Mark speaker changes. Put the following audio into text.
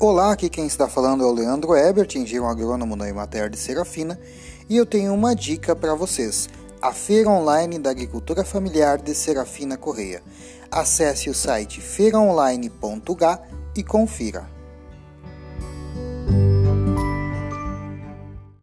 Speaker 1: Olá, aqui quem está falando é o Leandro Ebert, engenheiro agrônomo da Emater de Serafina, e eu tenho uma dica para vocês: a Feira Online da Agricultura Familiar de Serafina Correia. Acesse o site feiraonline.ga e confira.